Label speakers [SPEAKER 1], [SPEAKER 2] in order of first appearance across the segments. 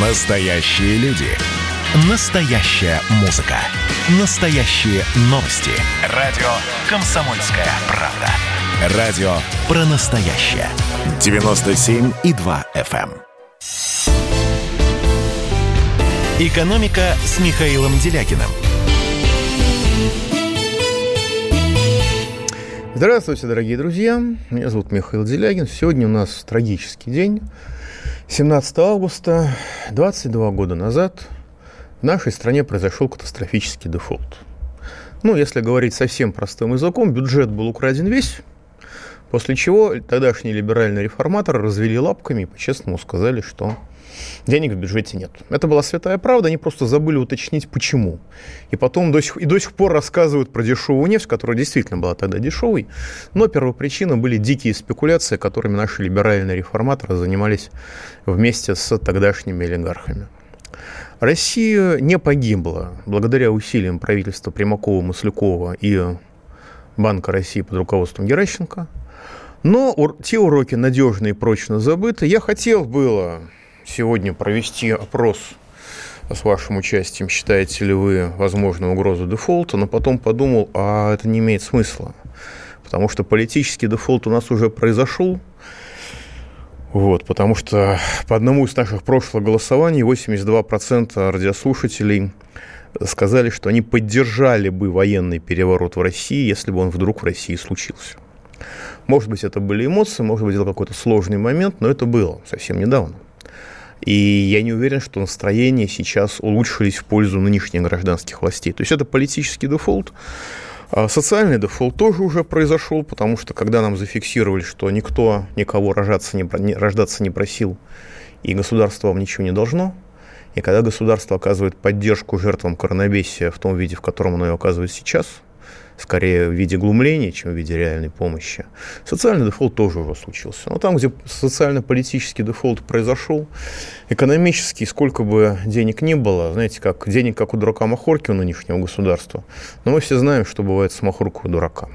[SPEAKER 1] Настоящие люди. Настоящая музыка. Настоящие новости. Радио «Комсомольская правда». Радио про настоящее. 97,2 FM. эм. «Экономика» с Михаилом Делякиным.
[SPEAKER 2] Здравствуйте, дорогие друзья. Меня зовут Михаил Делягин. Сегодня у нас трагический день. 17 августа, 22 года назад, в нашей стране произошел катастрофический дефолт. Ну, если говорить совсем простым языком, бюджет был украден весь, после чего тогдашние либеральные реформаторы развели лапками и по-честному сказали, что денег в бюджете нет. Это была святая правда, они просто забыли уточнить, почему. И потом до сих, и до сих пор рассказывают про дешевую нефть, которая действительно была тогда дешевой, но первопричина были дикие спекуляции, которыми наши либеральные реформаторы занимались вместе с тогдашними олигархами. Россия не погибла благодаря усилиям правительства Примакова, Маслякова и Банка России под руководством Геращенко. Но те уроки надежно и прочно забыты. Я хотел было сегодня провести опрос с вашим участием, считаете ли вы возможную угрозу дефолта, но потом подумал, а это не имеет смысла, потому что политический дефолт у нас уже произошел, вот, потому что по одному из наших прошлых голосований 82% радиослушателей сказали, что они поддержали бы военный переворот в России, если бы он вдруг в России случился. Может быть, это были эмоции, может быть, это какой-то сложный момент, но это было совсем недавно. И я не уверен, что настроения сейчас улучшились в пользу нынешних гражданских властей. То есть это политический дефолт. А социальный дефолт тоже уже произошел, потому что когда нам зафиксировали, что никто никого рожаться не, рождаться не просил, и государство вам ничего не должно, и когда государство оказывает поддержку жертвам коронавируса в том виде, в котором оно ее оказывает сейчас – скорее в виде глумления, чем в виде реальной помощи. Социальный дефолт тоже уже случился. Но там, где социально-политический дефолт произошел, экономический, сколько бы денег ни было, знаете, как денег, как у дурака махорки у нынешнего государства, но мы все знаем, что бывает с Махоркой у дурака.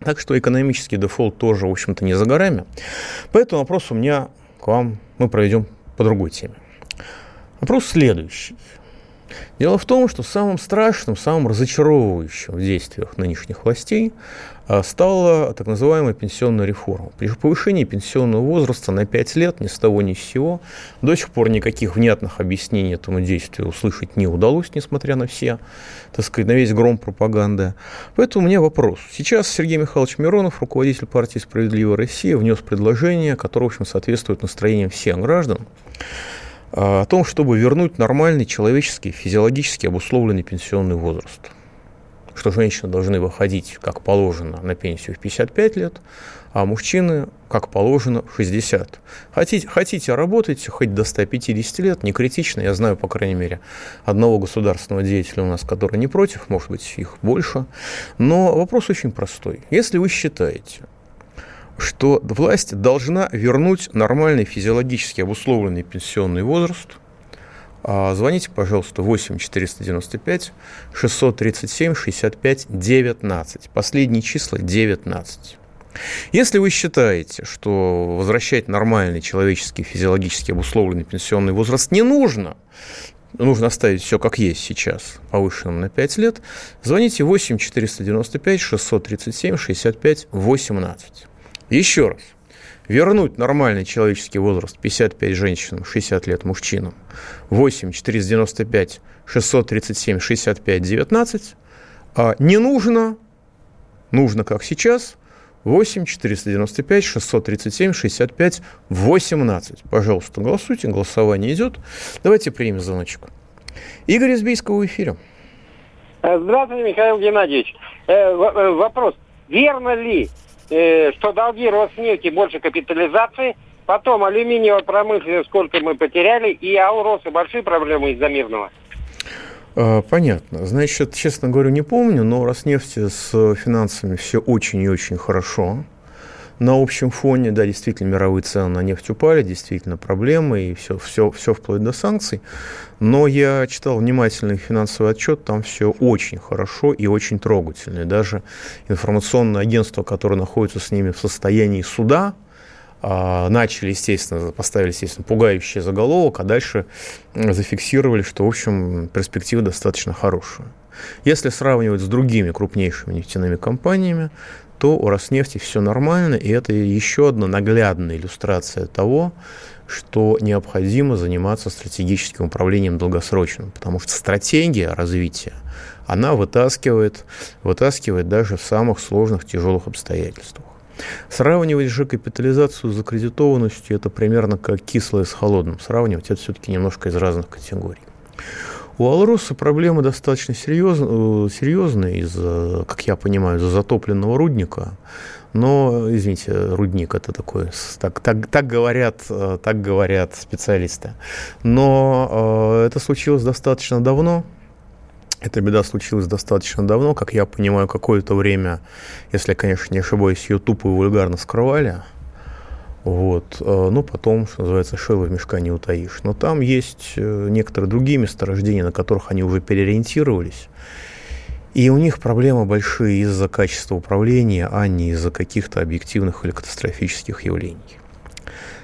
[SPEAKER 2] Так что экономический дефолт тоже, в общем-то, не за горами. Поэтому вопрос у меня к вам мы проведем по другой теме. Вопрос следующий. Дело в том, что самым страшным, самым разочаровывающим в действиях нынешних властей а, стала так называемая пенсионная реформа. При повышении пенсионного возраста на 5 лет ни с того ни с сего до сих пор никаких внятных объяснений этому действию услышать не удалось, несмотря на все, так сказать, на весь гром пропаганды. Поэтому у меня вопрос. Сейчас Сергей Михайлович Миронов, руководитель партии «Справедливая Россия», внес предложение, которое, в общем, соответствует настроениям всех граждан о том, чтобы вернуть нормальный человеческий, физиологически обусловленный пенсионный возраст. Что женщины должны выходить, как положено, на пенсию в 55 лет, а мужчины, как положено, в 60. Хотите, хотите работать хоть до 150 лет, не критично. Я знаю, по крайней мере, одного государственного деятеля у нас, который не против, может быть, их больше. Но вопрос очень простой. Если вы считаете, что власть должна вернуть нормальный физиологически обусловленный пенсионный возраст. А, звоните, пожалуйста, 8 495 637 65 19. Последние числа 19. Если вы считаете, что возвращать нормальный человеческий физиологически обусловленный пенсионный возраст не нужно, нужно оставить все как есть сейчас, повышенным на 5 лет, звоните 8 495 637 65 18. Еще раз. Вернуть нормальный человеческий возраст 55 женщинам, 60 лет мужчинам, 8 495 637 65 19, а не нужно, нужно как сейчас, 8 495 637 65 18. Пожалуйста, голосуйте, голосование идет. Давайте примем звоночек. Игорь из Бийского в эфире.
[SPEAKER 3] Здравствуйте, Михаил Геннадьевич. Э, э, вопрос. Верно ли, э, что долги Роснефти больше капитализации, потом алюминиевая промышленность, сколько мы потеряли, и Ауроса большие проблемы из-за мирного.
[SPEAKER 2] А, понятно. Значит, честно говоря, не помню, но Роснефти с финансами все очень и очень хорошо на общем фоне, да, действительно, мировые цены на нефть упали, действительно проблемы, и все, все, все вплоть до санкций. Но я читал внимательный финансовый отчет, там все очень хорошо и очень трогательно. И даже информационное агентство, которое находится с ними в состоянии суда, а, начали, естественно, поставили, естественно, пугающий заголовок, а дальше зафиксировали, что, в общем, перспектива достаточно хорошая. Если сравнивать с другими крупнейшими нефтяными компаниями, то у Роснефти все нормально, и это еще одна наглядная иллюстрация того, что необходимо заниматься стратегическим управлением долгосрочным, потому что стратегия развития, она вытаскивает, вытаскивает даже в самых сложных, тяжелых обстоятельствах. Сравнивать же капитализацию с закредитованностью – это примерно как кислое с холодным. Сравнивать – это все-таки немножко из разных категорий. У Алроса проблемы достаточно серьезные, серьезные из-за, как я понимаю, из-за затопленного рудника. Но, извините, рудник это такой, так, так, так, говорят, так говорят специалисты. Но э, это случилось достаточно давно, эта беда случилась достаточно давно, как я понимаю, какое-то время, если конечно, не ошибаюсь, ее тупо и вульгарно скрывали. Вот. Э, но потом, что называется, шило в мешка не утаишь. Но там есть э, некоторые другие месторождения, на которых они уже переориентировались. И у них проблемы большие из-за качества управления, а не из-за каких-то объективных или катастрофических явлений.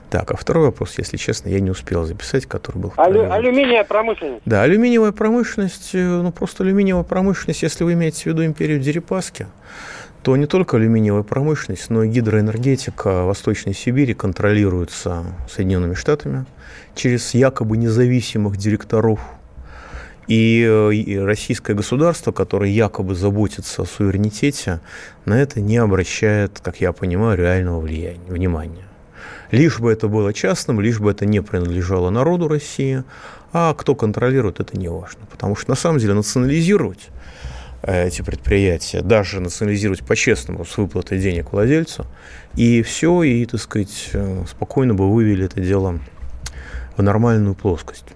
[SPEAKER 2] Так, а второй вопрос, если честно, я не успел записать, который был...
[SPEAKER 3] Алю, алюминиевая промышленность.
[SPEAKER 2] Да, алюминиевая промышленность, э, ну просто алюминиевая промышленность, если вы имеете в виду империю Дерипаски, то не только алюминиевая промышленность, но и гидроэнергетика Восточной Сибири контролируется Соединенными Штатами через якобы независимых директоров. И, э, и российское государство, которое якобы заботится о суверенитете, на это не обращает, как я понимаю, реального влияния, внимания. Лишь бы это было частным, лишь бы это не принадлежало народу России, а кто контролирует, это не важно. Потому что на самом деле национализировать эти предприятия, даже национализировать по-честному с выплатой денег владельцу, и все, и, так сказать, э, спокойно бы вывели это дело в нормальную плоскость.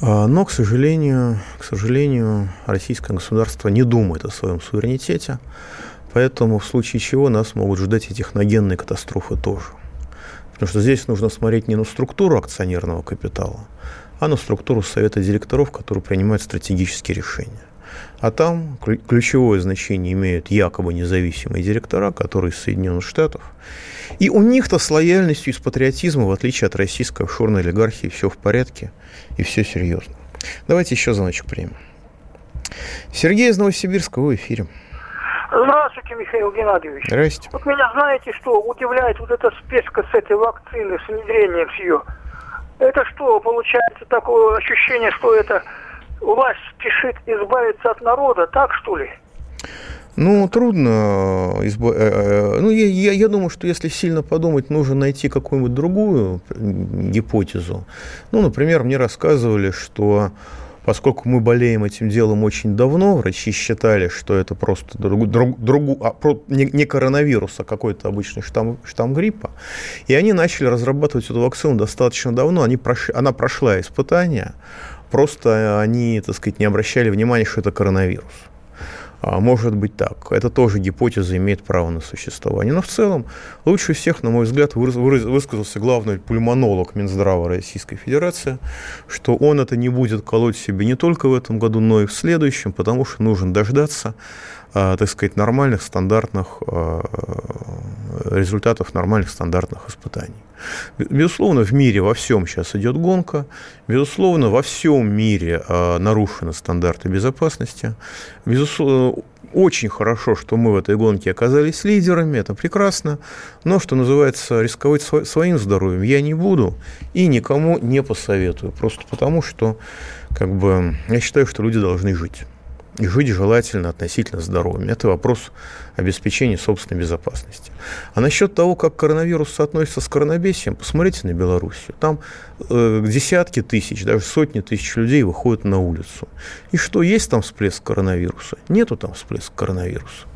[SPEAKER 2] А, но, к сожалению, к сожалению, российское государство не думает о своем суверенитете, Поэтому в случае чего нас могут ждать и техногенные катастрофы тоже. Потому что здесь нужно смотреть не на структуру акционерного капитала, а на структуру совета директоров, который принимает стратегические решения. А там ключевое значение имеют якобы независимые директора, которые из Соединенных Штатов. И у них-то с лояльностью и с патриотизмом, в отличие от российской офшорной олигархии, все в порядке и все серьезно. Давайте еще звоночек примем. Сергей из Новосибирска, в эфире.
[SPEAKER 4] Здравствуйте, Михаил Геннадьевич.
[SPEAKER 2] Здрасте.
[SPEAKER 4] Вот меня, знаете, что удивляет вот эта спешка с этой вакцины, с внедрением ее. Это что, получается такое ощущение, что это власть спешит избавиться от народа, так что ли?
[SPEAKER 2] Ну, трудно. Изба... Э, э, ну, я, я, я думаю, что если сильно подумать, нужно найти какую-нибудь другую гипотезу. Ну, например, мне рассказывали, что Поскольку мы болеем этим делом очень давно, врачи считали, что это просто друг, друг, друг, а, про, не, не коронавирус, а какой-то обычный штамм, штамм гриппа. И они начали разрабатывать эту вакцину достаточно давно. Они прош, она прошла испытания, просто они, так сказать, не обращали внимания, что это коронавирус. А, может быть так. Это тоже гипотеза имеет право на существование. Но в целом лучше всех, на мой взгляд, высказался главный пульмонолог Минздрава Российской Федерации, что он это не будет колоть себе не только в этом году, но и в следующем, потому что нужно дождаться так сказать, нормальных стандартных а, результатов нормальных стандартных испытаний. Безусловно, в мире во всем сейчас идет гонка. Безусловно, во всем мире э, нарушены стандарты безопасности. Безусловно, очень хорошо, что мы в этой гонке оказались лидерами, это прекрасно. Но, что называется, рисковать своим здоровьем я не буду и никому не посоветую. Просто потому, что как бы, я считаю, что люди должны жить и жить желательно относительно здоровыми. Это вопрос обеспечения собственной безопасности. А насчет того, как коронавирус соотносится с коронабесием, посмотрите на Белоруссию. Там э, десятки тысяч, даже сотни тысяч людей выходят на улицу. И что, есть там всплеск коронавируса? Нету там всплеска коронавируса.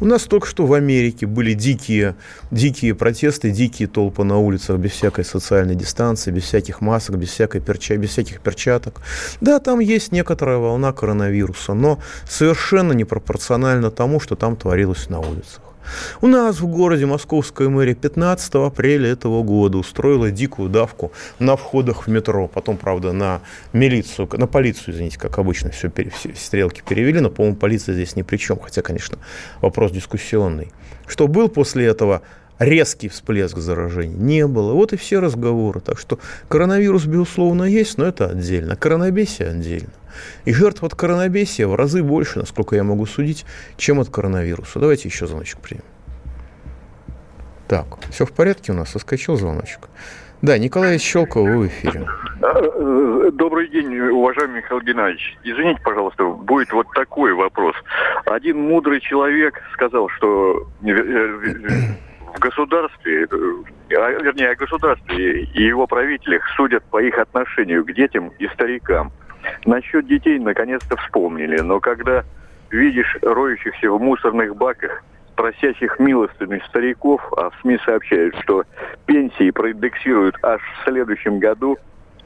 [SPEAKER 2] У нас только что в Америке были дикие, дикие протесты, дикие толпы на улицах без всякой социальной дистанции, без всяких масок, без, всякой перча, без всяких перчаток. Да, там есть некоторая волна коронавируса, но совершенно непропорционально тому, что там творилось на улицах. У нас в городе московская мэрия 15 апреля этого года устроила дикую давку на входах в метро. Потом, правда, на милицию, на полицию, извините, как обычно, все, все стрелки перевели, но, по-моему, полиция здесь ни при чем, хотя, конечно, вопрос дискуссионный. Что был после этого резкий всплеск заражения? Не было. Вот и все разговоры. Так что коронавирус, безусловно, есть, но это отдельно. Коронабесие отдельно. И жертв от коронабесия в разы больше, насколько я могу судить, чем от коронавируса. Давайте еще звоночек примем. Так, все в порядке у нас? Соскочил звоночек. Да, Николай Щелков, вы в эфире.
[SPEAKER 5] Э, добрый день, уважаемый Михаил Геннадьевич. Извините, пожалуйста, будет вот такой вопрос. Один мудрый человек сказал, что э, э, в государстве, а, вернее, о государстве и его правителях судят по их отношению к детям и старикам. Насчет детей наконец-то вспомнили, но когда видишь роющихся в мусорных баках просящих милостыми стариков, а в СМИ сообщают, что пенсии проиндексируют аж в следующем году,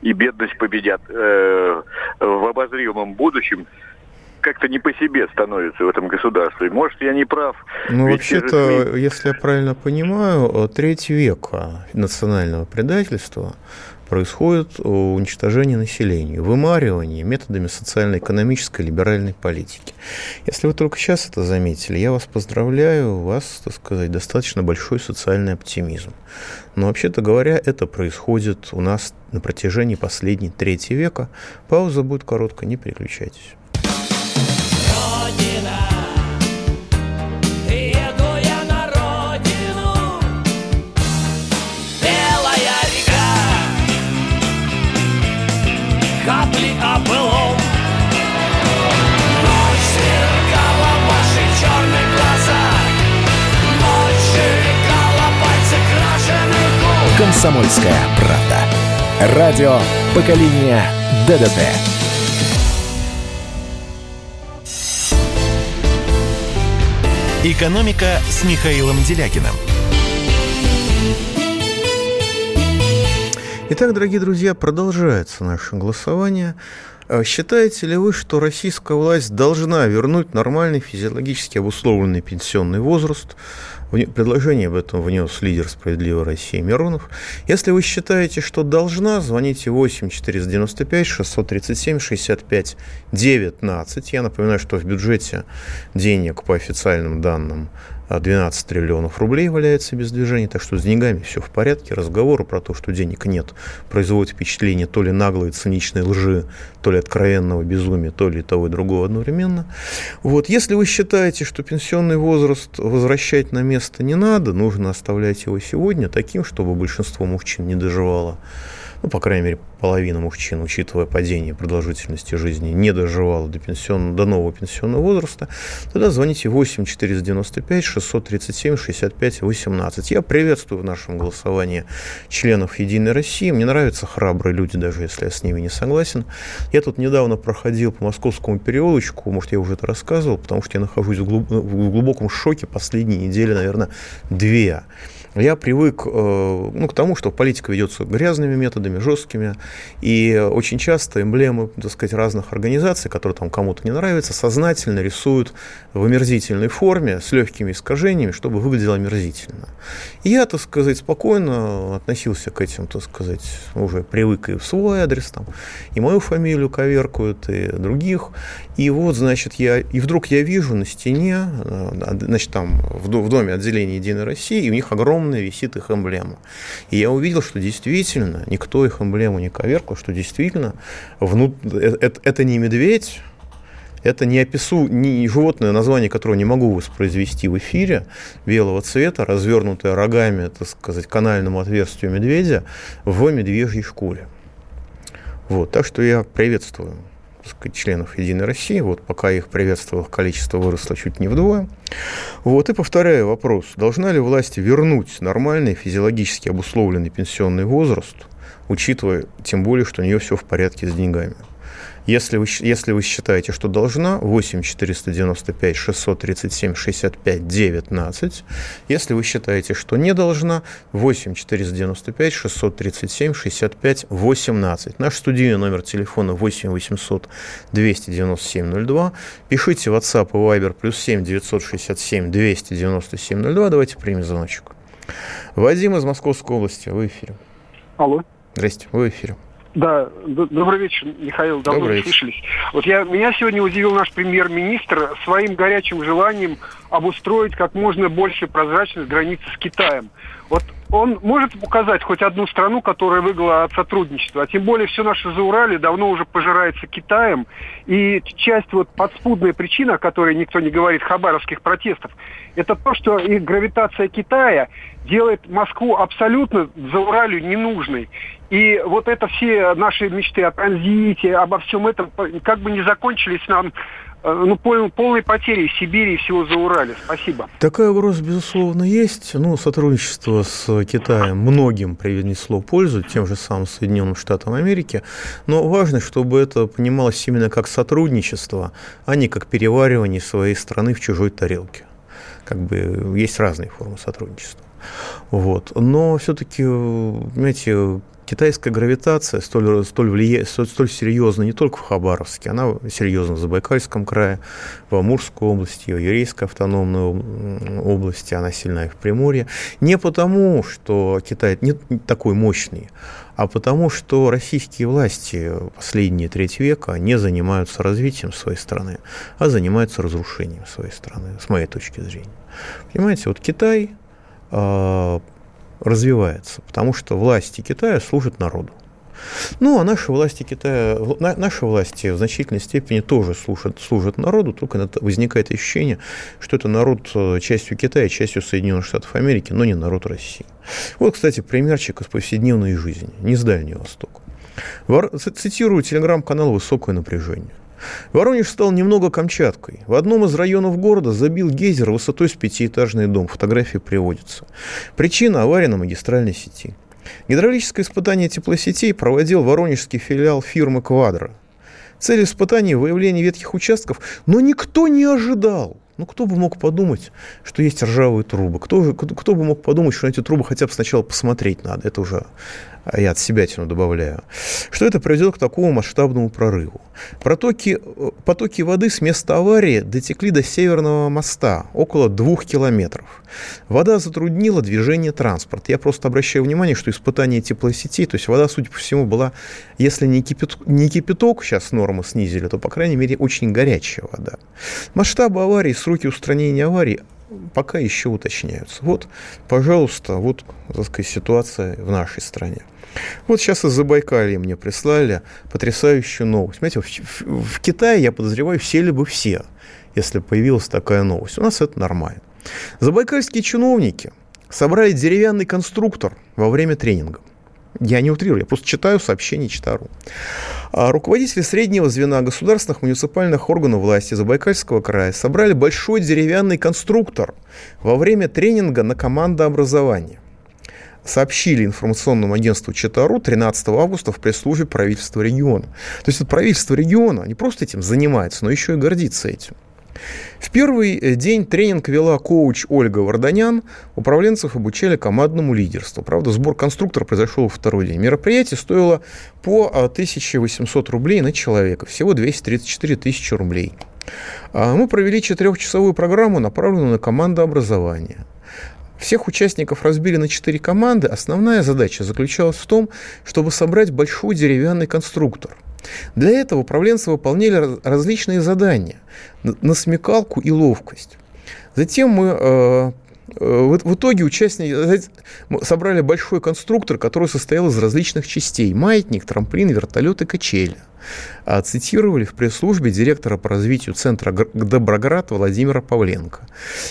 [SPEAKER 5] и бедность победят э, в обозримом будущем, как-то не по себе становится в этом государстве. Может, я не прав.
[SPEAKER 2] Ну, вообще-то, СМИ... если я правильно понимаю, треть века национального предательства происходит уничтожение населения, вымаривание методами социально-экономической либеральной политики. Если вы только сейчас это заметили, я вас поздравляю, у вас, так сказать, достаточно большой социальный оптимизм. Но вообще-то говоря, это происходит у нас на протяжении последней трети века. Пауза будет короткая, не переключайтесь.
[SPEAKER 1] «Комсомольская правда». Радио поколения ДДТ». «Экономика» с Михаилом Делякиным.
[SPEAKER 2] Итак, дорогие друзья, продолжается наше голосование. А считаете ли вы, что российская власть должна вернуть нормальный физиологически обусловленный пенсионный возраст? Предложение об этом внес лидер «Справедливой России» Миронов. Если вы считаете, что должна, звоните 8 495 637 65 19. Я напоминаю, что в бюджете денег по официальным данным 12 триллионов рублей валяется без движения, так что с деньгами все в порядке. Разговоры про то, что денег нет, производят впечатление то ли наглой циничной лжи, то ли откровенного безумия, то ли того и другого одновременно. Вот. Если вы считаете, что пенсионный возраст возвращать на место не надо, нужно оставлять его сегодня таким, чтобы большинство мужчин не доживало ну, по крайней мере, половина мужчин, учитывая падение продолжительности жизни, не доживала до, пенсион, до нового пенсионного возраста, тогда звоните 8 495 637 65 18. Я приветствую в нашем голосовании членов «Единой России». Мне нравятся храбрые люди, даже если я с ними не согласен. Я тут недавно проходил по московскому переулочку, может, я уже это рассказывал, потому что я нахожусь в глубоком шоке последние недели, наверное, две я привык э, ну, к тому, что политика ведется грязными методами, жесткими, и очень часто эмблемы, так сказать, разных организаций, которые там кому-то не нравятся, сознательно рисуют в омерзительной форме с легкими искажениями, чтобы выглядело омерзительно. И я, так сказать, спокойно относился к этим, так сказать, уже привык и в свой адрес, там, и мою фамилию коверкуют, и других. И вот, значит, я, и вдруг я вижу на стене, э, значит, там, в доме отделения Единой России, и у них огромная висит их эмблема. И я увидел, что действительно никто их эмблему не коверкал, что действительно внут... это, это не медведь, это не опису, не животное, название которого не могу воспроизвести в эфире, белого цвета, развернутое рогами, так сказать, канальному отверстию медведя в медвежьей шкуре. Вот, так что я приветствую сказать, членов Единой России. Вот пока их приветствовал, количество выросло чуть не вдвое. Вот и повторяю вопрос. Должна ли власть вернуть нормальный физиологически обусловленный пенсионный возраст, учитывая тем более, что у нее все в порядке с деньгами? Если вы, если вы считаете, что должна, 8 495 637 65 19. Если вы считаете, что не должна, 8 495 637 65 18. Наш студийный номер телефона 8 800 297 02. Пишите WhatsApp и Viber плюс 7 967 297 02. Давайте примем звоночек. Вадим из Московской области, вы в эфире.
[SPEAKER 6] Алло.
[SPEAKER 2] Здрасте, вы в эфире.
[SPEAKER 6] Да, добрый вечер, Михаил, давно добрый вечер. слышались. Вот я, меня сегодня удивил наш премьер-министр своим горячим желанием обустроить как можно больше прозрачность границы с Китаем. Вот он может указать хоть одну страну, которая выиграла от сотрудничества. А тем более все наше Заурале давно уже пожирается Китаем. И часть вот подспудная причина, о которой никто не говорит, хабаровских протестов, это то, что и гравитация Китая делает Москву абсолютно Зауралью ненужной. И вот это все наши мечты о транзите, обо всем этом, как бы не закончились нам ну, пол, полной потери Сибири и всего за Урале. Спасибо.
[SPEAKER 2] Такая угроза, безусловно, есть. Ну, сотрудничество с Китаем многим принесло пользу, тем же самым Соединенным Штатам Америки. Но важно, чтобы это понималось именно как сотрудничество, а не как переваривание своей страны в чужой тарелке. Как бы есть разные формы сотрудничества. Вот. Но все-таки, понимаете, китайская гравитация столь, столь, влия... столь, серьезна не только в Хабаровске, она серьезна в Забайкальском крае, в Амурской области, в Юрейской автономной области, она сильна и в Приморье. Не потому, что Китай не такой мощный, а потому, что российские власти последние треть века не занимаются развитием своей страны, а занимаются разрушением своей страны, с моей точки зрения. Понимаете, вот Китай а, развивается, потому что власти Китая служат народу. Ну, а наши власти Китая, наши власти в значительной степени тоже служат, служат народу, только возникает ощущение, что это народ э, частью Китая, частью Соединенных Штатов Америки, но не народ России. Вот, кстати, примерчик из повседневной жизни, не с Дальнего Востока. Цитирую телеграм-канал «Высокое напряжение». Воронеж стал немного Камчаткой. В одном из районов города забил гейзер высотой с пятиэтажный дом. Фотографии приводятся. Причина – авария на магистральной сети. Гидравлическое испытание теплосетей проводил воронежский филиал фирмы «Квадро». Цель испытания – выявление ветхих участков, но никто не ожидал. Ну, кто бы мог подумать, что есть ржавые трубы? Кто, кто бы мог подумать, что на эти трубы хотя бы сначала посмотреть надо? Это уже а я от себя тяну добавляю, что это приведет к такому масштабному прорыву. Протоки, потоки воды с места аварии дотекли до Северного моста, около двух километров. Вода затруднила движение транспорта. Я просто обращаю внимание, что испытание теплосетей, то есть вода, судя по всему, была, если не кипяток, не кипяток сейчас нормы снизили, то, по крайней мере, очень горячая вода. Масштабы аварии, сроки устранения аварии пока еще уточняются. Вот, пожалуйста, вот, так сказать, ситуация в нашей стране. Вот сейчас из Забайкалья мне прислали потрясающую новость. Понимаете, в, в, в Китае, я подозреваю, сели бы все, если появилась такая новость. У нас это нормально. Забайкальские чиновники собрали деревянный конструктор во время тренинга. Я не утрирую, я просто читаю сообщение Читару. А руководители среднего звена государственных муниципальных органов власти Забайкальского края собрали большой деревянный конструктор во время тренинга на командообразование сообщили информационному агентству ЧТАРУ 13 августа в пресс-службе правительства региона. То есть это правительство региона не просто этим занимается, но еще и гордится этим. В первый э, день тренинг вела коуч Ольга Варданян. Управленцев обучали командному лидерству. Правда, сбор конструктора произошел во второй день. Мероприятие стоило по 1800 а, рублей на человека. Всего 234 тысячи рублей. А, мы провели четырехчасовую программу, направленную на командообразование. Всех участников разбили на четыре команды. Основная задача заключалась в том, чтобы собрать большой деревянный конструктор. Для этого управленцы выполняли различные задания на смекалку и ловкость. Затем мы э, э, в итоге участники собрали большой конструктор, который состоял из различных частей. Маятник, трамплин, вертолет и качели. А цитировали в пресс-службе директора по развитию центра Доброград Владимира Павленко.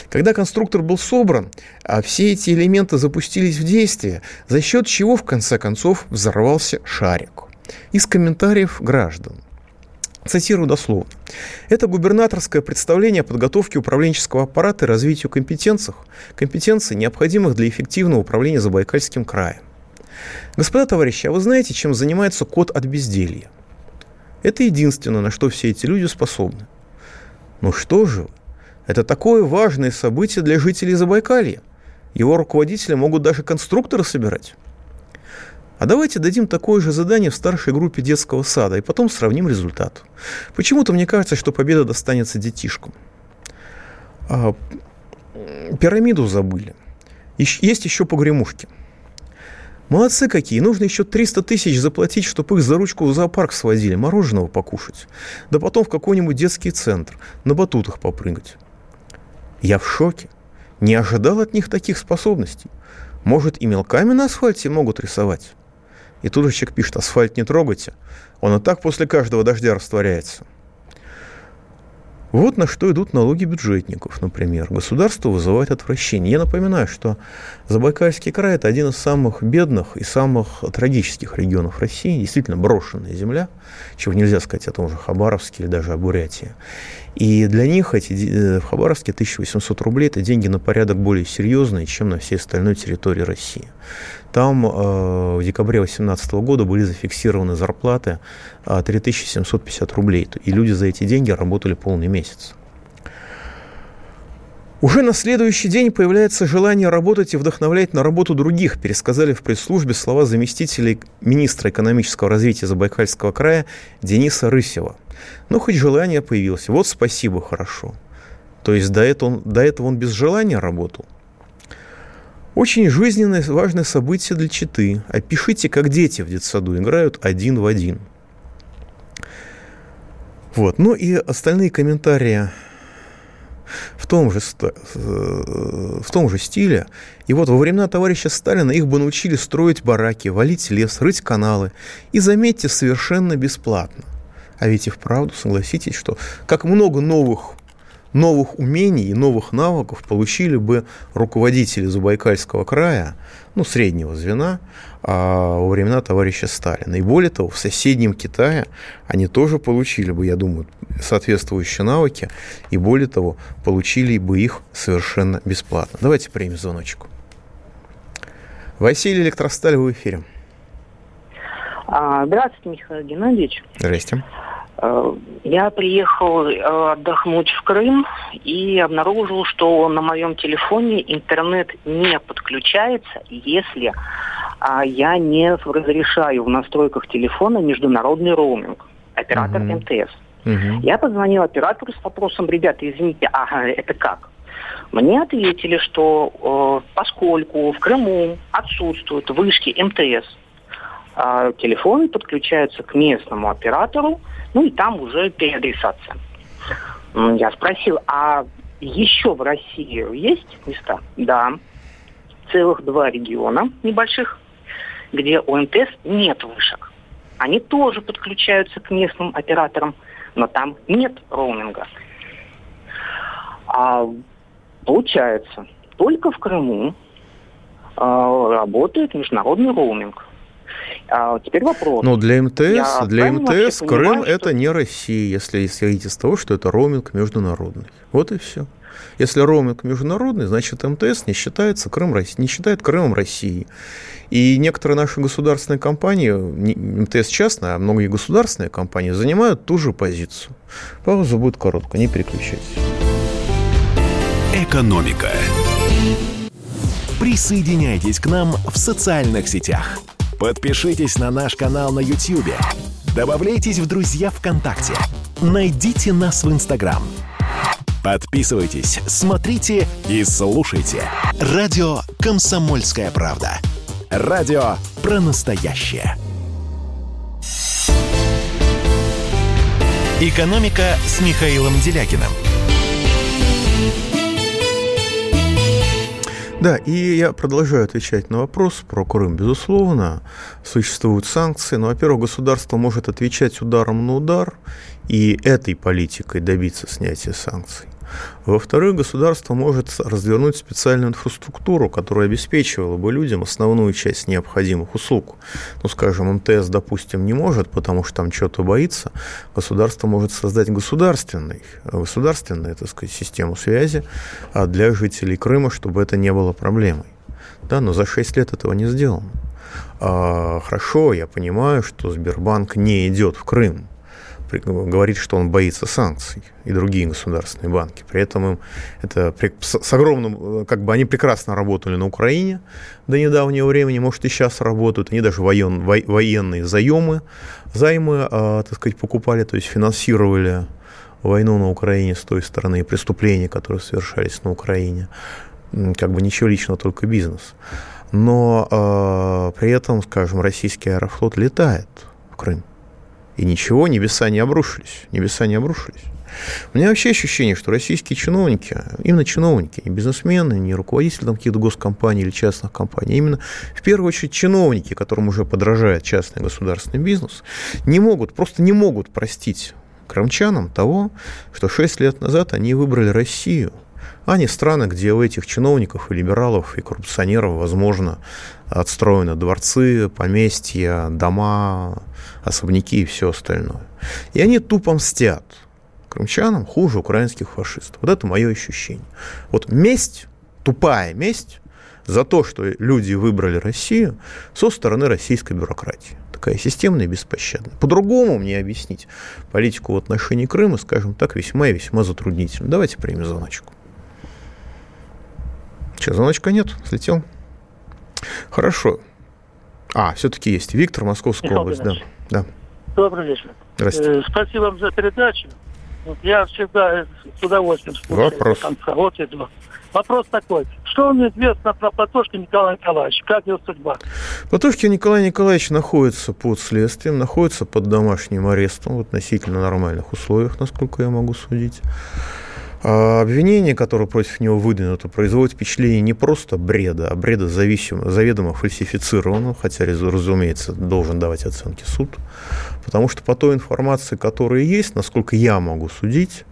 [SPEAKER 2] Когда конструктор был собран, а все эти элементы запустились в действие, за счет чего, в конце концов, взорвался шарик. Из комментариев граждан. Цитирую дословно. Это губернаторское представление о подготовке управленческого аппарата и развитию компетенций, компетенций, необходимых для эффективного управления Забайкальским краем. Господа товарищи, а вы знаете, чем занимается кот от безделья? Это единственное, на что все эти люди способны. Ну что же Это такое важное событие для жителей Забайкалья. Его руководители могут даже конструкторы собирать. А давайте дадим такое же задание в старшей группе детского сада и потом сравним результат. Почему-то мне кажется, что победа достанется детишкам. А, пирамиду забыли. Есть еще погремушки. Молодцы какие. Нужно еще 300 тысяч заплатить, чтобы их за ручку в зоопарк свозили, мороженого покушать. Да потом в какой-нибудь детский центр, на батутах попрыгать. Я в шоке. Не ожидал от них таких способностей. Может, и мелками на асфальте могут рисовать? И тут же человек пишет, асфальт не трогайте. Он и так после каждого дождя растворяется. Вот на что идут налоги бюджетников, например. Государство вызывает отвращение. Я напоминаю, что Забайкальский край – это один из самых бедных и самых трагических регионов России. Действительно брошенная земля, чего нельзя сказать о том же Хабаровске или даже о Бурятии. И для них эти, э, в Хабаровске 1800 рублей – это деньги на порядок более серьезные, чем на всей остальной территории России. Там э, в декабре 2018 года были зафиксированы зарплаты э, 3750 рублей. И люди за эти деньги работали полный месяц. Уже на следующий день появляется желание работать и вдохновлять на работу других, пересказали в пресс-службе слова заместителя министра экономического развития Забайкальского края Дениса Рысева. Ну, хоть желание появилось. Вот спасибо, хорошо. То есть до этого он, до этого он без желания работал. Очень жизненное, важное событие для читы. Опишите, как дети в детсаду играют один в один. Вот. Ну и остальные комментарии в том же, э, в том же стиле. И вот во времена товарища Сталина их бы научили строить бараки, валить лес, рыть каналы. И, заметьте, совершенно бесплатно. А ведь и вправду, согласитесь, что как много новых новых умений и новых навыков получили бы руководители Забайкальского края, ну, среднего звена, а, во времена товарища Сталина. И более того, в соседнем Китае они тоже получили бы, я думаю, соответствующие навыки, и более того, получили бы их совершенно бесплатно. Давайте примем звоночку. Василий Электросталь, в эфире.
[SPEAKER 7] А, здравствуйте, Михаил Геннадьевич.
[SPEAKER 2] Здрасте.
[SPEAKER 7] Э, я приехал э, отдохнуть в Крым и обнаружил, что на моем телефоне интернет не подключается, если а, я не разрешаю в настройках телефона международный роуминг, оператор uh-huh. МТС. Uh-huh. Я позвонил оператору с вопросом, ребята, извините, ага, это как? Мне ответили, что э, поскольку в Крыму отсутствуют вышки МТС, э, телефоны подключаются к местному оператору, ну и там уже переадресация. Я спросил, а еще в России есть места? Да. Целых два региона небольших, где у МТС нет вышек. Они тоже подключаются к местным операторам, но там нет роуминга. А получается, только в Крыму а, работает международный роуминг. А теперь вопрос.
[SPEAKER 2] Ну, для МТС, я для МТС Крым понимаю, это не Россия, если исходить из того, что это роуминг международный. Вот и все. Если роуминг международный, значит МТС не считается Крым, не считает Крымом России. И некоторые наши государственные компании, МТС частная, а многие государственные компании занимают ту же позицию. Пауза будет короткая, не переключайтесь.
[SPEAKER 1] Экономика. Присоединяйтесь к нам в социальных сетях. Подпишитесь на наш канал на YouTube. Добавляйтесь в друзья ВКонтакте. Найдите нас в Инстаграм. Подписывайтесь, смотрите и слушайте. Радио «Комсомольская правда». Радио про настоящее. «Экономика» с Михаилом Делякиным –
[SPEAKER 2] Да, и я продолжаю отвечать на вопрос про Крым. Безусловно, существуют санкции, но, во-первых, государство может отвечать ударом на удар и этой политикой добиться снятия санкций. Во-вторых, государство может развернуть специальную инфраструктуру, которая обеспечивала бы людям основную часть необходимых услуг. Ну, скажем, МТС, допустим, не может, потому что там что-то боится. Государство может создать государственный, государственную, так сказать, систему связи а для жителей Крыма, чтобы это не было проблемой. Да, но за 6 лет этого не сделано. А, хорошо, я понимаю, что Сбербанк не идет в Крым говорит, что он боится санкций и другие государственные банки. При этом им это с огромным, как бы они прекрасно работали на Украине до недавнего времени, может и сейчас работают, они даже воен, военные заемы, займы, а, так сказать, покупали, то есть финансировали войну на Украине с той стороны и преступления, которые совершались на Украине. Как бы ничего личного, только бизнес. Но э, при этом, скажем, российский аэрофлот летает в Крым. И ничего, небеса не обрушились. Небеса не обрушились. У меня вообще ощущение, что российские чиновники, именно чиновники, не бизнесмены, не руководители там, каких-то госкомпаний или частных компаний, а именно в первую очередь чиновники, которым уже подражает частный государственный бизнес, не могут, просто не могут простить крымчанам того, что 6 лет назад они выбрали Россию – а не страны, где у этих чиновников и либералов, и коррупционеров, возможно, отстроены дворцы, поместья, дома, особняки и все остальное. И они тупо мстят крымчанам хуже украинских фашистов. Вот это мое ощущение. Вот месть, тупая месть за то, что люди выбрали Россию со стороны российской бюрократии. Такая системная и беспощадная. По-другому мне объяснить политику в отношении Крыма, скажем так, весьма и весьма затруднительно. Давайте примем звоночку. Сейчас звоночка нет, слетел. Хорошо. А, все-таки есть. Виктор, Московская Михаил область, да. да.
[SPEAKER 8] Добрый вечер.
[SPEAKER 2] Здравствуйте.
[SPEAKER 8] Э, спасибо вам за передачу. Я всегда с удовольствием
[SPEAKER 2] слушаю Вопрос.
[SPEAKER 8] до конца. Вот иду. Вопрос такой. Что вам известно про Платошкина Николая Николаевича? Как его судьба?
[SPEAKER 2] Платошкин Николай Николаевич находится под следствием, находится под домашним арестом в относительно нормальных условиях, насколько я могу судить. А обвинение, которое против него выдвинуто, производит впечатление не просто бреда, а бреда зависимо, заведомо фальсифицированного, хотя, разумеется, должен давать оценки суд, потому что по той информации, которая есть, насколько я могу судить,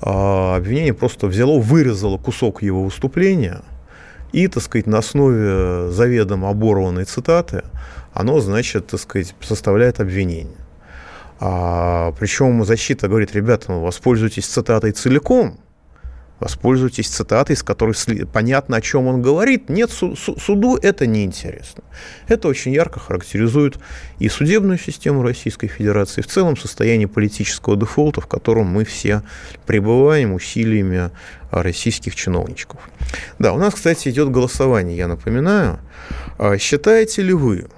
[SPEAKER 2] а, обвинение просто взяло, вырезало кусок его выступления и, так сказать, на основе заведомо оборванной цитаты оно, значит, так сказать, составляет обвинение. А, причем защита говорит, ребята, ну, воспользуйтесь цитатой целиком, Воспользуйтесь цитатой, с которой понятно, о чем он говорит. Нет, суду это неинтересно. Это очень ярко характеризует и судебную систему Российской Федерации, и в целом состояние политического дефолта, в котором мы все пребываем усилиями российских чиновничков. Да, у нас, кстати, идет голосование, я напоминаю. А считаете ли вы,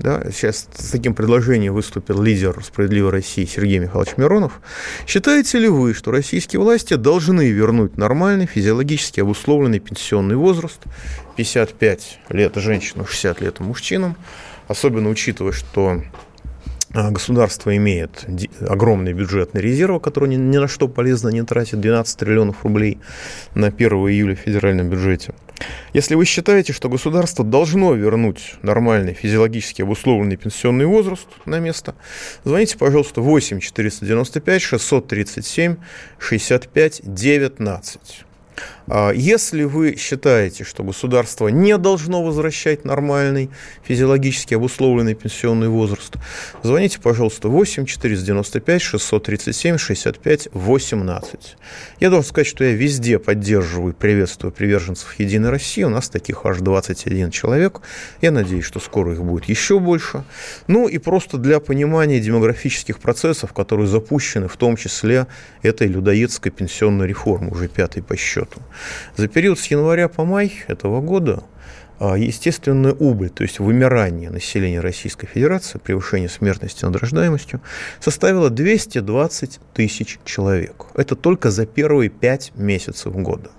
[SPEAKER 2] да, сейчас с таким предложением выступил лидер «Справедливой России» Сергей Михайлович Миронов. Считаете ли вы, что российские власти должны вернуть нормальный физиологически обусловленный пенсионный возраст 55 лет женщинам, 60 лет мужчинам, особенно учитывая, что государство имеет огромный бюджетный резерв, который ни, ни на что полезно не тратит, 12 триллионов рублей на 1 июля в федеральном бюджете. Если вы считаете, что государство должно вернуть нормальный физиологически обусловленный пенсионный возраст на место, звоните, пожалуйста, 8 495 637 65 19. А если вы считаете, что государство не должно возвращать нормальный физиологически обусловленный пенсионный возраст, звоните, пожалуйста, 8 495 637 65 18. Я должен сказать, что я везде поддерживаю и приветствую приверженцев «Единой России». У нас таких аж 21 человек. Я надеюсь, что скоро их будет еще больше. Ну и просто для понимания демографических процессов, которые запущены в том числе этой людоедской пенсионной реформы, уже пятой по счету. За период с января по май этого года а, естественная убыль, то есть вымирание населения Российской Федерации, превышение смертности над рождаемостью, составило 220 тысяч человек. Это только за первые пять месяцев года.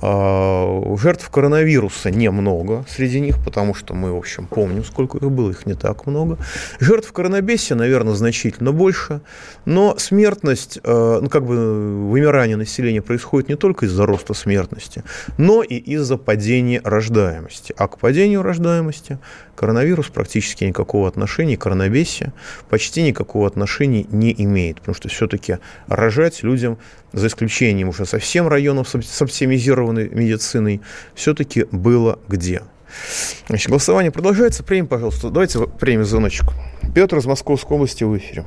[SPEAKER 2] А, жертв коронавируса немного среди них, потому что мы, в общем, помним, сколько их было, их не так много. Жертв коронабесия, наверное, значительно больше, но смертность, а, ну, как бы вымирание населения происходит не только из-за роста смертности, но и из-за падения рождаемости. А к падению рождаемости коронавирус практически никакого отношения, коронабесие почти никакого отношения не имеет, потому что все-таки рожать людям, за исключением уже совсем районов с оптимизированной медициной, все-таки было где. Значит, голосование продолжается. Примем, пожалуйста. Давайте примем звоночек. Петр из Московской области в эфире.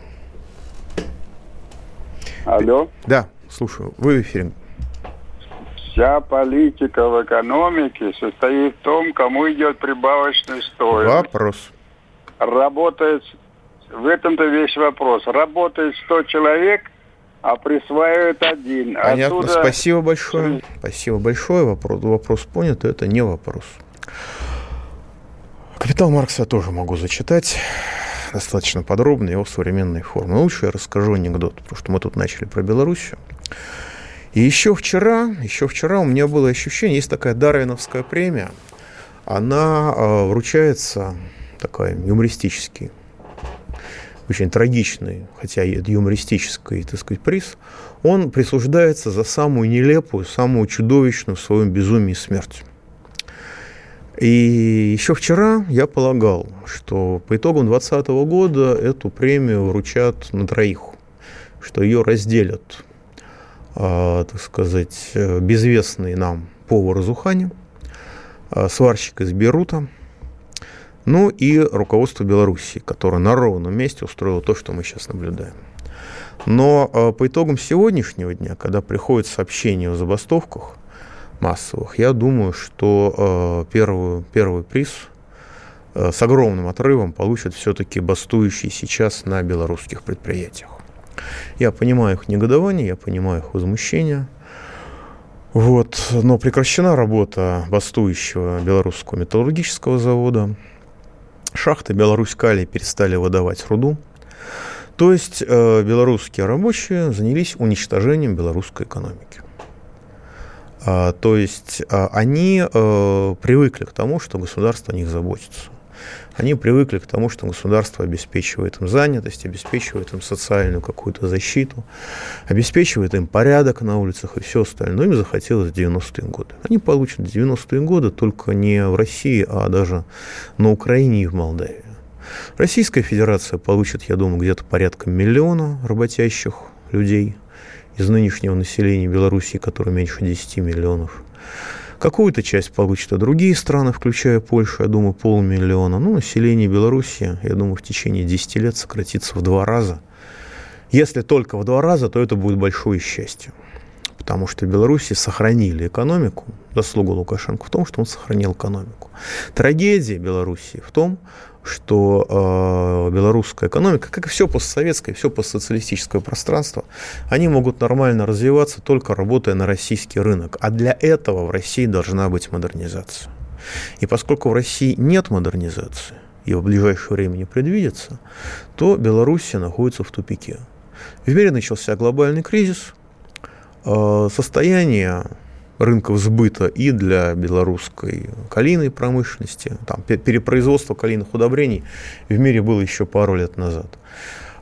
[SPEAKER 9] Алло.
[SPEAKER 2] Да, слушаю. Вы в эфире.
[SPEAKER 9] Вся политика в экономике состоит в том, кому идет прибавочная стоимость.
[SPEAKER 2] Вопрос.
[SPEAKER 9] Работает, в этом-то весь вопрос. Работает 100 человек, а присваивает один.
[SPEAKER 2] Понятно, Оттуда... спасибо большое. Спасибо большое. Вопрос, вопрос понят, это не вопрос. Капитал Маркса я тоже могу зачитать достаточно подробно, его в современной форме. Лучше я расскажу анекдот, потому что мы тут начали про Белоруссию. И еще вчера, еще вчера у меня было ощущение, есть такая Дарвиновская премия, она э, вручается такая юмористический, очень трагичный, хотя и юмористический, так сказать, приз, он присуждается за самую нелепую, самую чудовищную в своем безумии смерть. И еще вчера я полагал, что по итогам 2020 года эту премию вручат на троих, что ее разделят, э, так сказать, безвестный нам повар из Ухани, э, сварщик из Берута, ну и руководство Беларуси, которое на ровном месте устроило то, что мы сейчас наблюдаем. Но э, по итогам сегодняшнего дня, когда приходит сообщение о забастовках массовых, я думаю, что э, первую, первый приз э, с огромным отрывом получат все-таки бастующие сейчас на белорусских предприятиях. Я понимаю их негодование, я понимаю их возмущение. Вот, но прекращена работа бастующего белорусского металлургического завода. Шахты Беларусь-Калий перестали выдавать руду. То есть э, белорусские рабочие занялись уничтожением белорусской экономики. А, то есть а, они э, привыкли к тому, что государство о них заботится. Они привыкли к тому, что государство обеспечивает им занятость, обеспечивает им социальную какую-то защиту, обеспечивает им порядок на улицах и все остальное. Им захотелось в 90-е годы. Они получат в 90-е годы только не в России, а даже на Украине и в Молдавии. Российская Федерация получит, я думаю, где-то порядка миллиона работящих людей из нынешнего населения Белоруссии, которое меньше 10 миллионов. Какую-то часть получат и другие страны, включая Польшу, я думаю, полмиллиона. Ну, население Беларуси, я думаю, в течение 10 лет сократится в два раза. Если только в два раза, то это будет большое счастье. Потому что в Беларуси сохранили экономику. Заслуга Лукашенко в том, что он сохранил экономику. Трагедия Беларуси в том, что э, белорусская экономика, как и все постсоветское, все постсоциалистическое пространство, они могут нормально развиваться только работая на российский рынок. А для этого в России должна быть модернизация. И поскольку в России нет модернизации, и в ближайшее время не предвидится, то Белоруссия находится в тупике. В мире начался глобальный кризис, э, состояние рынков сбыта и для белорусской калийной промышленности. Там перепроизводство калийных удобрений в мире было еще пару лет назад.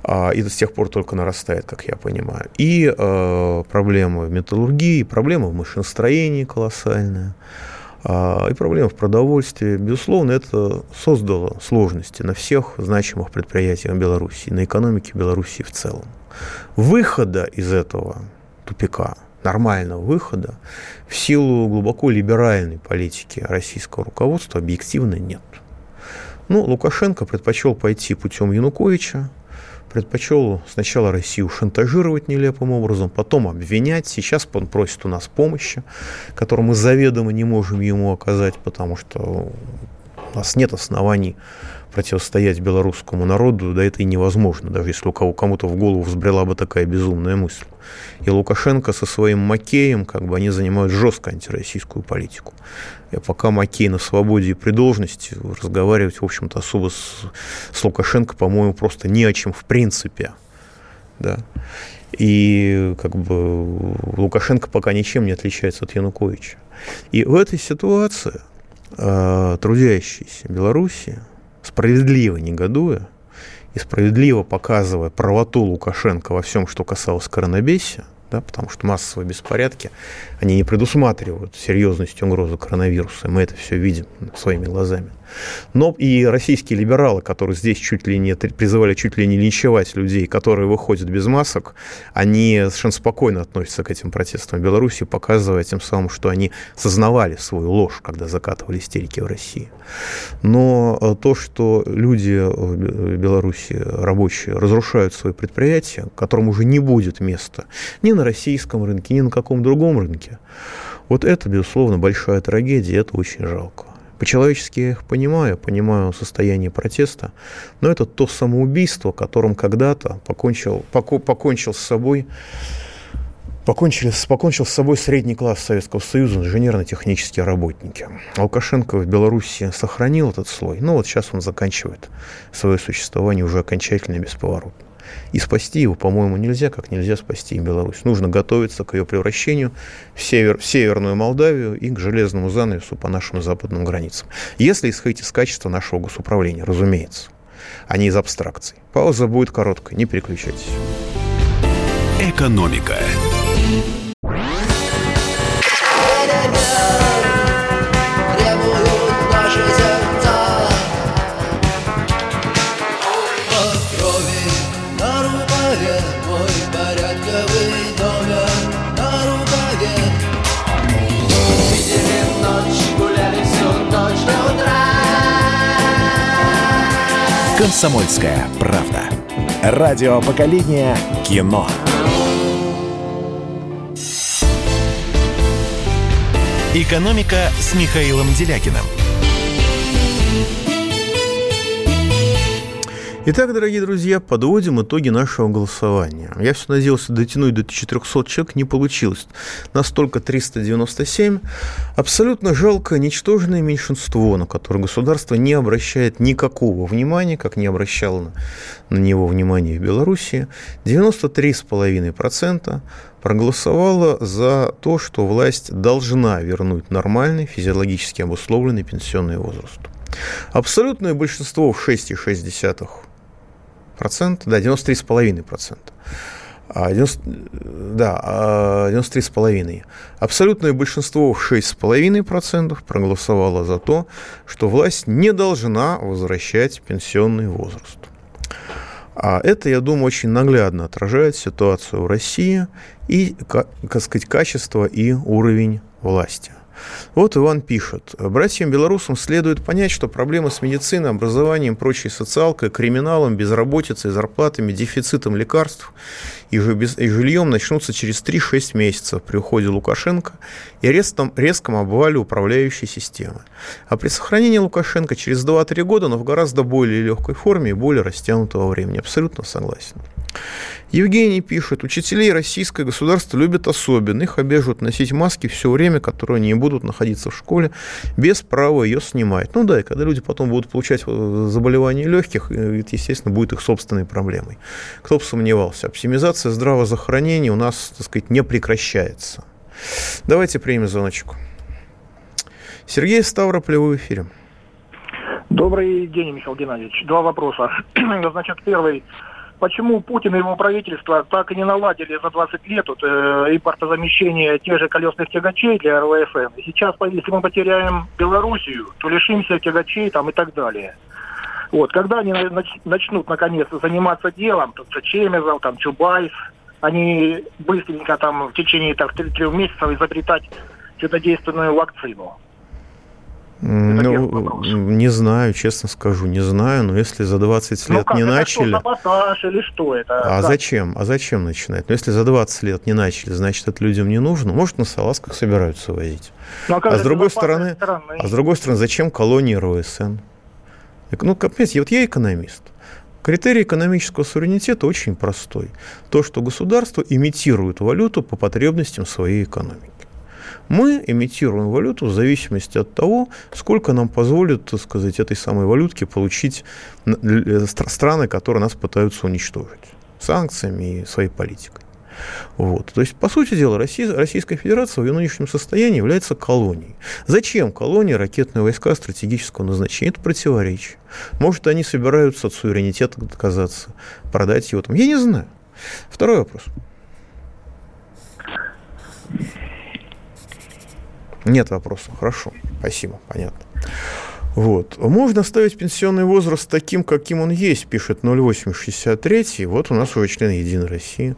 [SPEAKER 2] А, и с тех пор только нарастает, как я понимаю. И э, проблемы в металлургии, проблемы в машиностроении колоссальные, э, и проблемы в продовольствии. Безусловно, это создало сложности на всех значимых предприятиях Беларуси, на экономике Беларуси в целом. Выхода из этого тупика – нормального выхода в силу глубоко либеральной политики российского руководства объективно нет. Ну, Лукашенко предпочел пойти путем Януковича, предпочел сначала Россию шантажировать нелепым образом, потом обвинять. Сейчас он просит у нас помощи, которую мы заведомо не можем ему оказать, потому что у нас нет оснований противостоять белорусскому народу, да это и невозможно, даже если у кого кому-то в голову взбрела бы такая безумная мысль. И Лукашенко со своим Макеем, как бы они занимают жестко антироссийскую политику. И пока Макей на свободе и при должности, разговаривать, в общем-то, особо с, с Лукашенко, по-моему, просто не о чем в принципе. Да. И как бы Лукашенко пока ничем не отличается от Януковича. И в этой ситуации э, трудящиеся Белоруссии справедливо негодуя и справедливо показывая правоту Лукашенко во всем, что касалось коронабесия, да, потому что массовые беспорядки, они не предусматривают серьезность угрозы коронавируса, мы это все видим своими глазами. Но и российские либералы, которые здесь чуть ли не призывали чуть ли не линчевать людей, которые выходят без масок, они совершенно спокойно относятся к этим протестам в Беларуси, показывая тем самым, что они сознавали свою ложь, когда закатывали истерики в России. Но э, то, что люди в Беларуси, рабочие, разрушают свои предприятия, которым уже не будет места ни на российском рынке, ни на каком другом рынке, вот это, безусловно, большая трагедия, это очень жалко. По-человечески я их понимаю, понимаю состояние протеста, но это то самоубийство, которым когда-то покончил, поко, покончил с собой покончили, покончил с собой средний класс Советского Союза, инженерно-технические работники. А Лукашенко в Беларуси сохранил этот слой, но вот сейчас он заканчивает свое существование уже окончательно и бесповоротно. И спасти его, по-моему, нельзя, как нельзя спасти и Беларусь. Нужно готовиться к ее превращению в, север, в Северную Молдавию и к железному занавесу по нашим западным границам. Если исходить из качества нашего госуправления, разумеется, а не из абстракций. Пауза будет короткой, не переключайтесь.
[SPEAKER 1] Экономика. «Комсомольская правда». Радио поколения кино. «Экономика» с Михаилом Делякиным –
[SPEAKER 2] Итак, дорогие друзья, подводим итоги нашего голосования. Я все надеялся дотянуть до 400 человек, не получилось. Настолько 397. Абсолютно жалко ничтожное меньшинство, на которое государство не обращает никакого внимания, как не обращало на, него внимания в Беларуси. 93,5% проголосовало за то, что власть должна вернуть нормальный физиологически обусловленный пенсионный возраст. Абсолютное большинство в 6,6 процент, да, 93,5 процента. 90, да, 93,5. А Абсолютное большинство в 6,5% проголосовало за то, что власть не должна возвращать пенсионный возраст. А это, я думаю, очень наглядно отражает ситуацию в России и, как сказать, качество и уровень власти. Вот Иван пишет. Братьям белорусам следует понять, что проблемы с медициной, образованием, прочей социалкой, криминалом, безработицей, зарплатами, дефицитом лекарств и жильем начнутся через 3-6 месяцев при уходе Лукашенко и резком, резком обвале управляющей системы. А при сохранении Лукашенко через 2-3 года, но в гораздо более легкой форме и более растянутого времени. Абсолютно согласен. Евгений пишет, учителей российское государство любят особенно. Их обяжут носить маски все время, которое они будут находиться в школе, без права ее снимать. Ну да, и когда люди потом будут получать э, заболевания легких, э, это, естественно, будет их собственной проблемой. Кто бы сомневался, оптимизация здравоохранения у нас, так сказать, не прекращается. Давайте примем звоночку. Сергей Ставрополь, в эфире.
[SPEAKER 10] Добрый день, Михаил Геннадьевич. Два вопроса. Значит, первый почему Путин и его правительство так и не наладили за 20 лет вот, э, импортозамещение тех же колесных тягачей для РВФН. И сейчас, если мы потеряем Белоруссию, то лишимся тягачей там и так далее. Вот, когда они начнут наконец заниматься делом, тут Чемезов, там Чубайс, они быстренько там в течение так, трех месяцев изобретать чудодейственную вакцину.
[SPEAKER 2] Ну, не знаю, честно скажу, не знаю, но если за 20 ну лет как, не это начали... Что,
[SPEAKER 10] саботаж или что это?
[SPEAKER 2] А как? зачем? А зачем начинать? Ну, если за 20 лет не начали, значит, это людям не нужно. Может, на салазках собираются возить. Ну, а, а с другой стороны, стороны, а с другой стороны, зачем колонии РОСН? Ну, капец, вот я экономист. Критерий экономического суверенитета очень простой. То, что государство имитирует валюту по потребностям своей экономики. Мы имитируем валюту в зависимости от того, сколько нам позволит, так сказать, этой самой валютки получить э, страны, которые нас пытаются уничтожить санкциями и своей политикой. Вот. То есть, по сути дела, Россия, Российская Федерация в ее нынешнем состоянии является колонией. Зачем колонии ракетные войска стратегического назначения? Это противоречие. Может, они собираются от суверенитета отказаться, продать его там. Я не знаю. Второй вопрос. Нет вопросов. Хорошо. Спасибо. Понятно. Вот. Можно оставить пенсионный возраст таким, каким он есть, пишет 0863. Вот у нас уже член Единой России.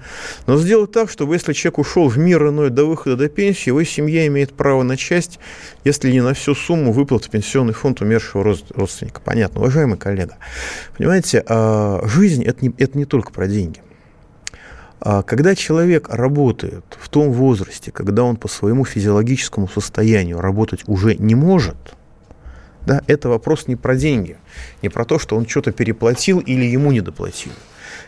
[SPEAKER 2] Но сделать так, чтобы если человек ушел в мир иной до выхода до пенсии, его семья имеет право на часть, если не на всю сумму выплат в пенсионный фонд умершего родственника. Понятно. Уважаемый коллега, понимаете, а, жизнь это не, это не только про деньги. А когда человек работает в том возрасте, когда он по своему физиологическому состоянию работать уже не может, да, это вопрос не про деньги, не про то, что он что-то переплатил или ему не доплатил.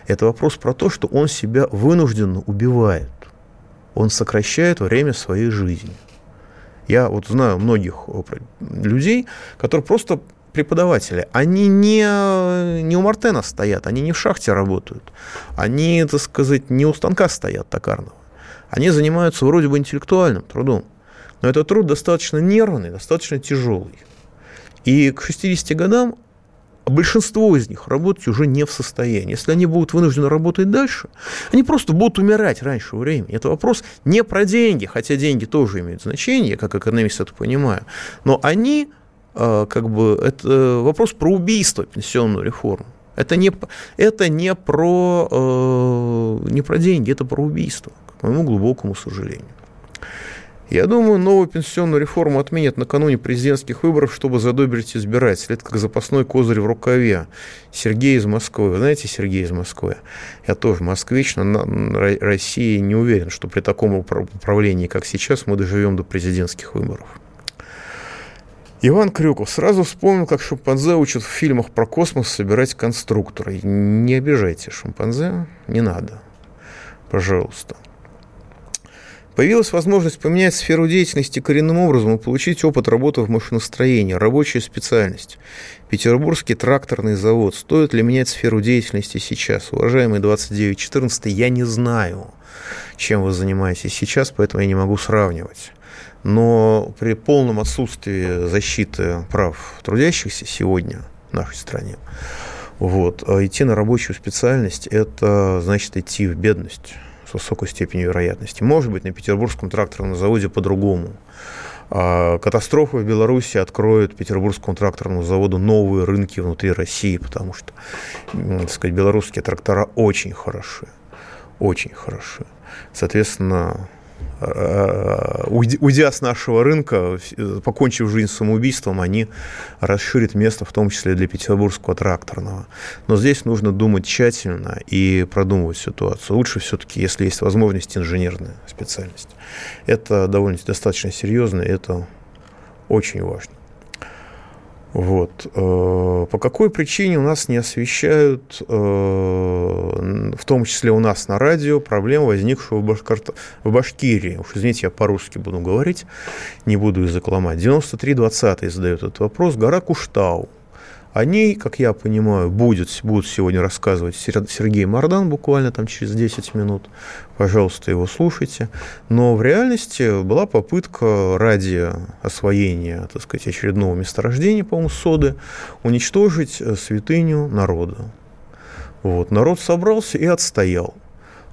[SPEAKER 2] Это вопрос про то, что он себя вынужденно убивает. Он сокращает время своей жизни. Я вот знаю многих людей, которые просто преподаватели, они не, не у Мартена стоят, они не в шахте работают, они, так сказать, не у станка стоят токарного. Они занимаются вроде бы интеллектуальным трудом, но этот труд достаточно нервный, достаточно тяжелый. И к 60 годам большинство из них работать уже не в состоянии. Если они будут вынуждены работать дальше, они просто будут умирать раньше времени. Это вопрос не про деньги, хотя деньги тоже имеют значение, как экономист это понимаю, но они, как бы, это вопрос про убийство пенсионную реформу. Это не, это не, про, э, не про деньги, это про убийство, к моему глубокому сожалению. Я думаю, новую пенсионную реформу отменят накануне президентских выборов, чтобы задобрить избирателей. Это как запасной козырь в рукаве. Сергей из Москвы. Вы знаете Сергей из Москвы? Я тоже москвич, но на России не уверен, что при таком управлении, как сейчас, мы доживем до президентских выборов. Иван Крюков сразу вспомнил, как шимпанзе учат в фильмах про космос собирать конструкторы. Не обижайте шимпанзе, не надо. Пожалуйста. Появилась возможность поменять сферу деятельности коренным образом и получить опыт работы в машиностроении, рабочая специальность. Петербургский тракторный завод. Стоит ли менять сферу деятельности сейчас? Уважаемый 2914, я не знаю, чем вы занимаетесь сейчас, поэтому я не могу сравнивать. Но при полном отсутствии защиты прав трудящихся сегодня в нашей стране, вот, а идти на рабочую специальность – это значит идти в бедность с высокой степенью вероятности. Может быть, на Петербургском тракторном заводе по-другому. А катастрофа в Беларуси откроет Петербургскому тракторному заводу новые рынки внутри России, потому что, так сказать, белорусские трактора очень хороши, очень хороши. Соответственно, уйдя с нашего рынка, покончив жизнь самоубийством, они расширят место, в том числе для петербургского тракторного. Но здесь нужно думать тщательно и продумывать ситуацию. Лучше все-таки, если есть возможность, инженерная специальность. Это довольно достаточно серьезно, и это очень важно. Вот. Э, по какой причине у нас не освещают, э, в том числе у нас на радио, проблему, возникшую в, Башкарт... в Башкирии? Уж извините, я по-русски буду говорить, не буду язык ломать. 9320 задает этот вопрос. Гора Куштау. О ней, как я понимаю, будет, будут сегодня рассказывать Сергей Мардан буквально там через 10 минут. Пожалуйста, его слушайте. Но в реальности была попытка ради освоения, так сказать, очередного месторождения, по-моему, соды, уничтожить э, святыню народа. Вот. Народ собрался и отстоял.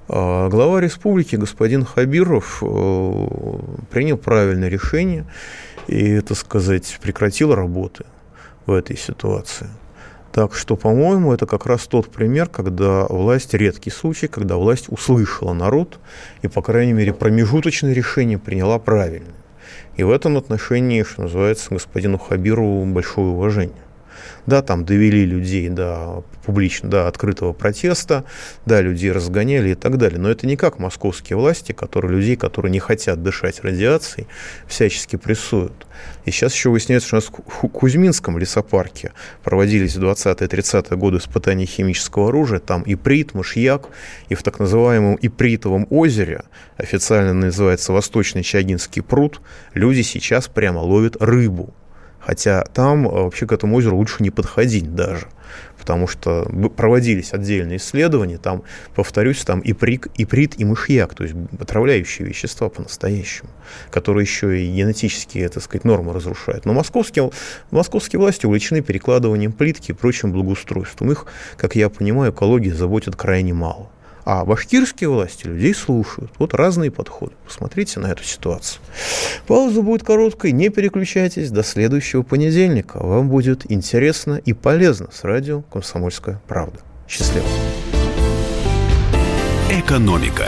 [SPEAKER 2] А глава республики господин Хабиров э, принял правильное решение и, так сказать, прекратил работы в этой ситуации. Так что, по-моему, это как раз тот пример, когда власть, редкий случай, когда власть услышала народ и, по крайней мере, промежуточное решение приняла правильное. И в этом отношении, что называется, господину Хабиру большое уважение. Да, там довели людей до публично, до открытого протеста, да, людей разгоняли и так далее. Но это не как московские власти, которые людей, которые не хотят дышать радиацией, всячески прессуют. И сейчас еще выясняется, что у нас в Кузьминском лесопарке проводились в 20-30-е годы испытания химического оружия. Там и прит, мышьяк, и в так называемом Ипритовом озере, официально называется Восточный Чагинский пруд, люди сейчас прямо ловят рыбу. Хотя там э, вообще к этому озеру лучше не подходить даже, потому что проводились отдельные исследования, там, повторюсь, там и прик, и прит, и мышьяк, то есть отравляющие вещества по-настоящему, которые еще и генетические, так сказать, нормы разрушают. Но московские, московские власти увлечены перекладыванием плитки и прочим благоустройством. Их, как я понимаю, экологии заботит крайне мало. А башкирские власти людей слушают. Вот разные подходы. Посмотрите на эту ситуацию. Пауза будет короткой. Не переключайтесь. До следующего понедельника. Вам будет интересно и полезно с радио «Комсомольская правда». Счастливо.
[SPEAKER 1] Экономика.